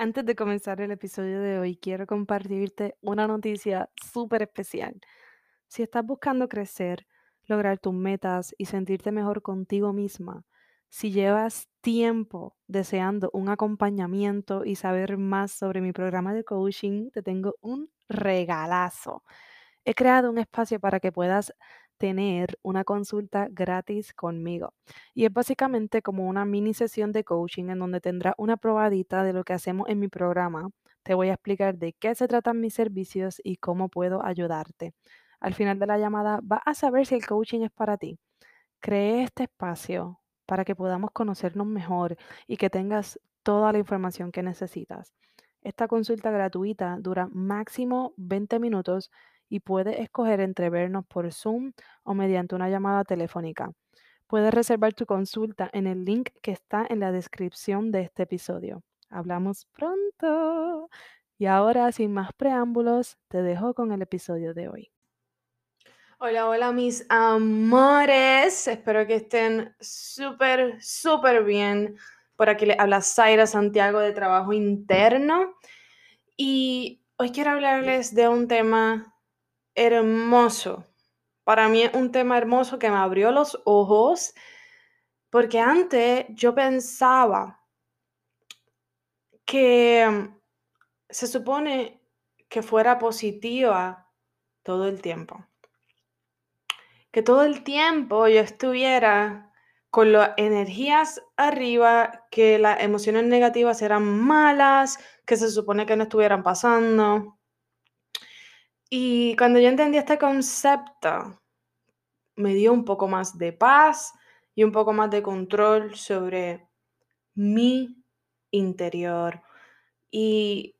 Antes de comenzar el episodio de hoy, quiero compartirte una noticia súper especial. Si estás buscando crecer, lograr tus metas y sentirte mejor contigo misma, si llevas tiempo deseando un acompañamiento y saber más sobre mi programa de coaching, te tengo un regalazo. He creado un espacio para que puedas tener una consulta gratis conmigo. Y es básicamente como una mini sesión de coaching en donde tendrás una probadita de lo que hacemos en mi programa. Te voy a explicar de qué se tratan mis servicios y cómo puedo ayudarte. Al final de la llamada vas a saber si el coaching es para ti. Cree este espacio para que podamos conocernos mejor y que tengas toda la información que necesitas. Esta consulta gratuita dura máximo 20 minutos y puedes escoger entre vernos por Zoom o mediante una llamada telefónica. Puedes reservar tu consulta en el link que está en la descripción de este episodio. Hablamos pronto. Y ahora, sin más preámbulos, te dejo con el episodio de hoy. Hola, hola mis amores. Espero que estén súper, súper bien. Por aquí le habla Zaira Santiago de Trabajo Interno. Y hoy quiero hablarles de un tema hermoso. Para mí es un tema hermoso que me abrió los ojos porque antes yo pensaba que se supone que fuera positiva todo el tiempo que todo el tiempo yo estuviera con las energías arriba, que las emociones negativas eran malas, que se supone que no estuvieran pasando. Y cuando yo entendí este concepto, me dio un poco más de paz y un poco más de control sobre mi interior. Y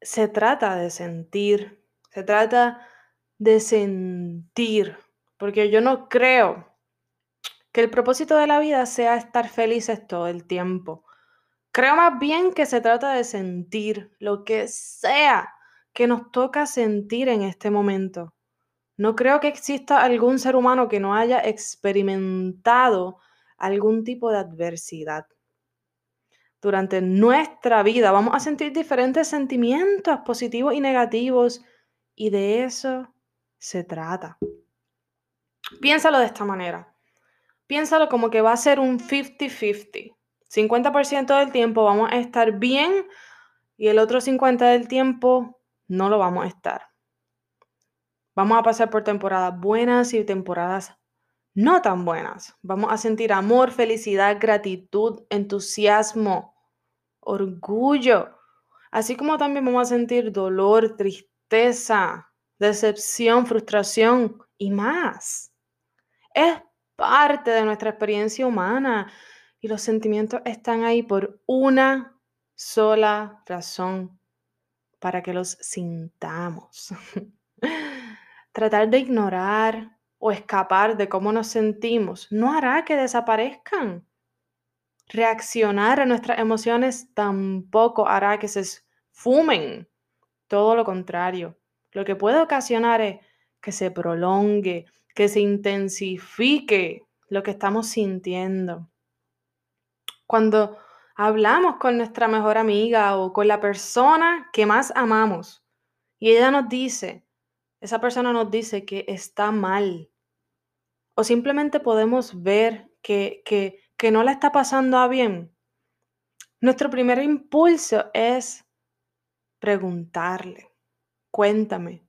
se trata de sentir, se trata de sentir porque yo no creo que el propósito de la vida sea estar felices todo el tiempo. Creo más bien que se trata de sentir lo que sea que nos toca sentir en este momento. No creo que exista algún ser humano que no haya experimentado algún tipo de adversidad. Durante nuestra vida vamos a sentir diferentes sentimientos positivos y negativos y de eso se trata. Piénsalo de esta manera. Piénsalo como que va a ser un 50-50. 50% del tiempo vamos a estar bien y el otro 50% del tiempo no lo vamos a estar. Vamos a pasar por temporadas buenas y temporadas no tan buenas. Vamos a sentir amor, felicidad, gratitud, entusiasmo, orgullo, así como también vamos a sentir dolor, tristeza, decepción, frustración y más. Es parte de nuestra experiencia humana y los sentimientos están ahí por una sola razón, para que los sintamos. Tratar de ignorar o escapar de cómo nos sentimos no hará que desaparezcan. Reaccionar a nuestras emociones tampoco hará que se fumen. Todo lo contrario. Lo que puede ocasionar es que se prolongue, que se intensifique lo que estamos sintiendo. Cuando hablamos con nuestra mejor amiga o con la persona que más amamos y ella nos dice, esa persona nos dice que está mal o simplemente podemos ver que, que, que no la está pasando a bien, nuestro primer impulso es preguntarle, cuéntame,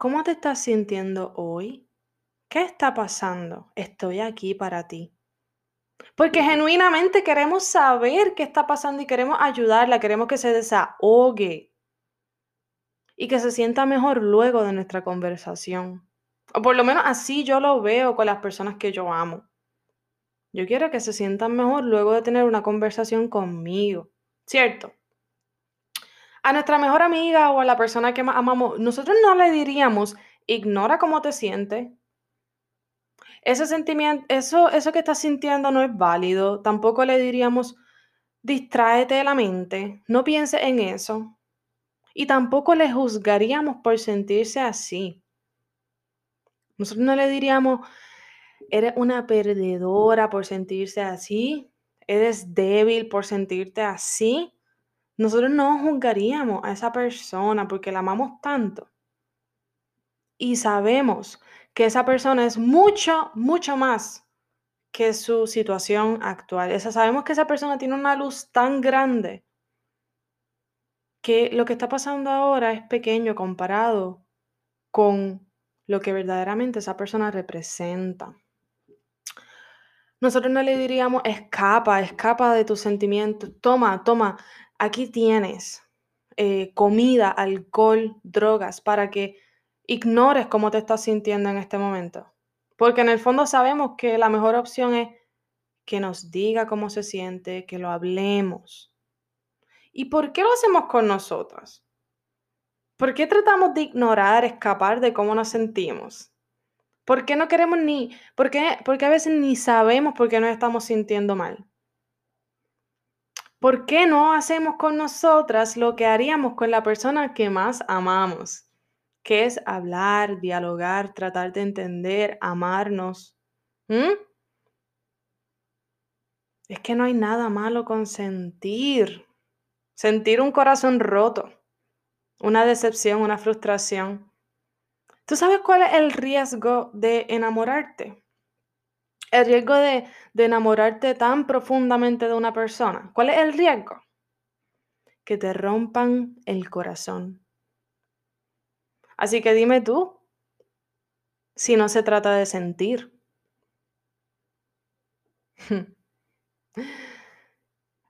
¿Cómo te estás sintiendo hoy? ¿Qué está pasando? Estoy aquí para ti. Porque genuinamente queremos saber qué está pasando y queremos ayudarla, queremos que se desahogue y que se sienta mejor luego de nuestra conversación. O por lo menos así yo lo veo con las personas que yo amo. Yo quiero que se sientan mejor luego de tener una conversación conmigo, ¿cierto? A nuestra mejor amiga o a la persona que más amamos, nosotros no le diríamos, ignora cómo te sientes. Ese sentimiento, eso, eso que estás sintiendo no es válido. Tampoco le diríamos, distráete de la mente, no piense en eso. Y tampoco le juzgaríamos por sentirse así. Nosotros no le diríamos, eres una perdedora por sentirse así, eres débil por sentirte así. Nosotros no juzgaríamos a esa persona porque la amamos tanto. Y sabemos que esa persona es mucho, mucho más que su situación actual. Esa, sabemos que esa persona tiene una luz tan grande que lo que está pasando ahora es pequeño comparado con lo que verdaderamente esa persona representa. Nosotros no le diríamos, escapa, escapa de tus sentimientos, toma, toma, aquí tienes eh, comida, alcohol, drogas, para que ignores cómo te estás sintiendo en este momento. Porque en el fondo sabemos que la mejor opción es que nos diga cómo se siente, que lo hablemos. ¿Y por qué lo hacemos con nosotras? ¿Por qué tratamos de ignorar, escapar de cómo nos sentimos? ¿Por qué no queremos ni, por qué, porque a veces ni sabemos por qué nos estamos sintiendo mal? ¿Por qué no hacemos con nosotras lo que haríamos con la persona que más amamos? Que es hablar, dialogar, tratar de entender, amarnos. Es que no hay nada malo con sentir. Sentir un corazón roto una decepción, una frustración. ¿Tú sabes cuál es el riesgo de enamorarte? El riesgo de, enamorarte tan profundamente de una persona. ¿Cuál es el riesgo? Que te rompan el corazón. Así que dime tú, si no se trata de sentir.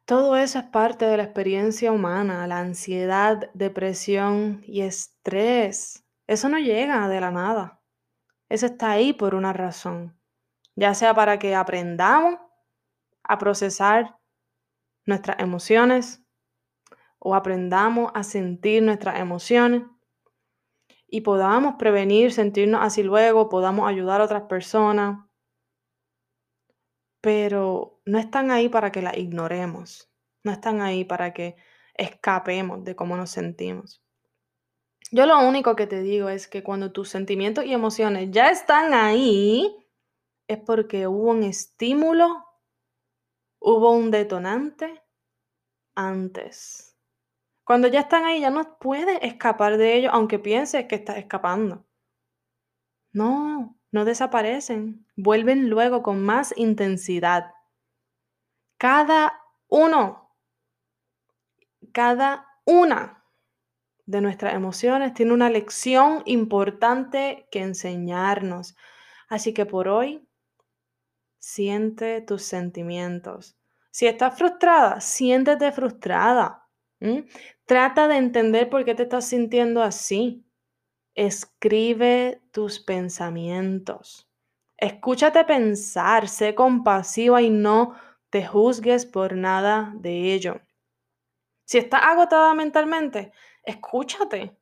Todo eso es parte de la experiencia humana, la ansiedad, depresión y estrés. Eso no llega de la nada. Eso está ahí por una razón, ya sea para que aprendamos a procesar nuestras emociones o aprendamos a sentir nuestras emociones y podamos prevenir sentirnos así luego, podamos ayudar a otras personas, pero no están ahí para que las ignoremos, no están ahí para que escapemos de cómo nos sentimos. Yo lo único que te digo es que cuando tus sentimientos y emociones ya están ahí, es porque hubo un estímulo, hubo un detonante antes. Cuando ya están ahí, ya no puedes escapar de ellos, aunque pienses que estás escapando. No, no desaparecen, vuelven luego con más intensidad. Cada uno, cada una de nuestras emociones tiene una lección importante que enseñarnos. Así que por hoy, siente tus sentimientos. Si estás frustrada, siéntete frustrada. Trata de entender por qué te estás sintiendo así. Escribe tus pensamientos. Escúchate pensar, sé compasiva y no te juzgues por nada de ello. Si estás agotada mentalmente, escúchate.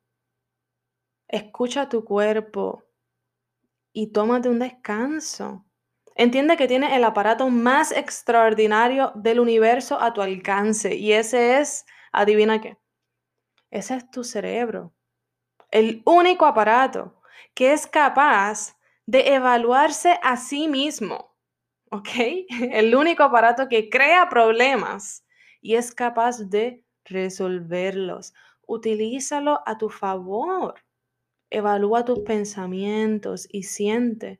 Escucha tu cuerpo y tómate un descanso. Entiende que tienes el aparato más extraordinario del universo a tu alcance y ese es, adivina qué, ese es tu cerebro el único aparato que es capaz de evaluarse a sí mismo, ¿ok? El único aparato que crea problemas y es capaz de resolverlos. Utilízalo a tu favor. Evalúa tus pensamientos y siente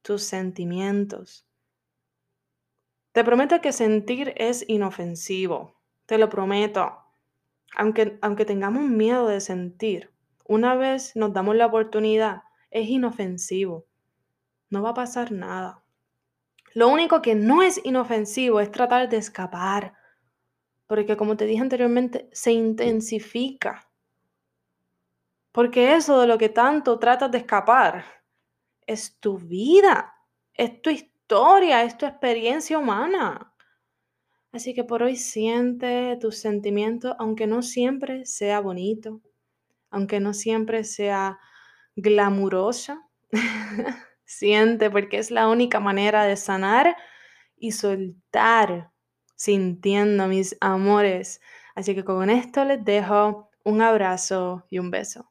tus sentimientos. Te prometo que sentir es inofensivo. Te lo prometo. Aunque, aunque tengamos miedo de sentir, una vez nos damos la oportunidad, es inofensivo. No va a pasar nada. Lo único que no es inofensivo es tratar de escapar, porque como te dije anteriormente, se intensifica. Porque eso de lo que tanto tratas de escapar es tu vida, es tu historia, es tu experiencia humana. Así que por hoy siente tus sentimientos, aunque no siempre sea bonito, aunque no siempre sea glamurosa. siente porque es la única manera de sanar y soltar sintiendo mis amores. Así que con esto les dejo un abrazo y un beso.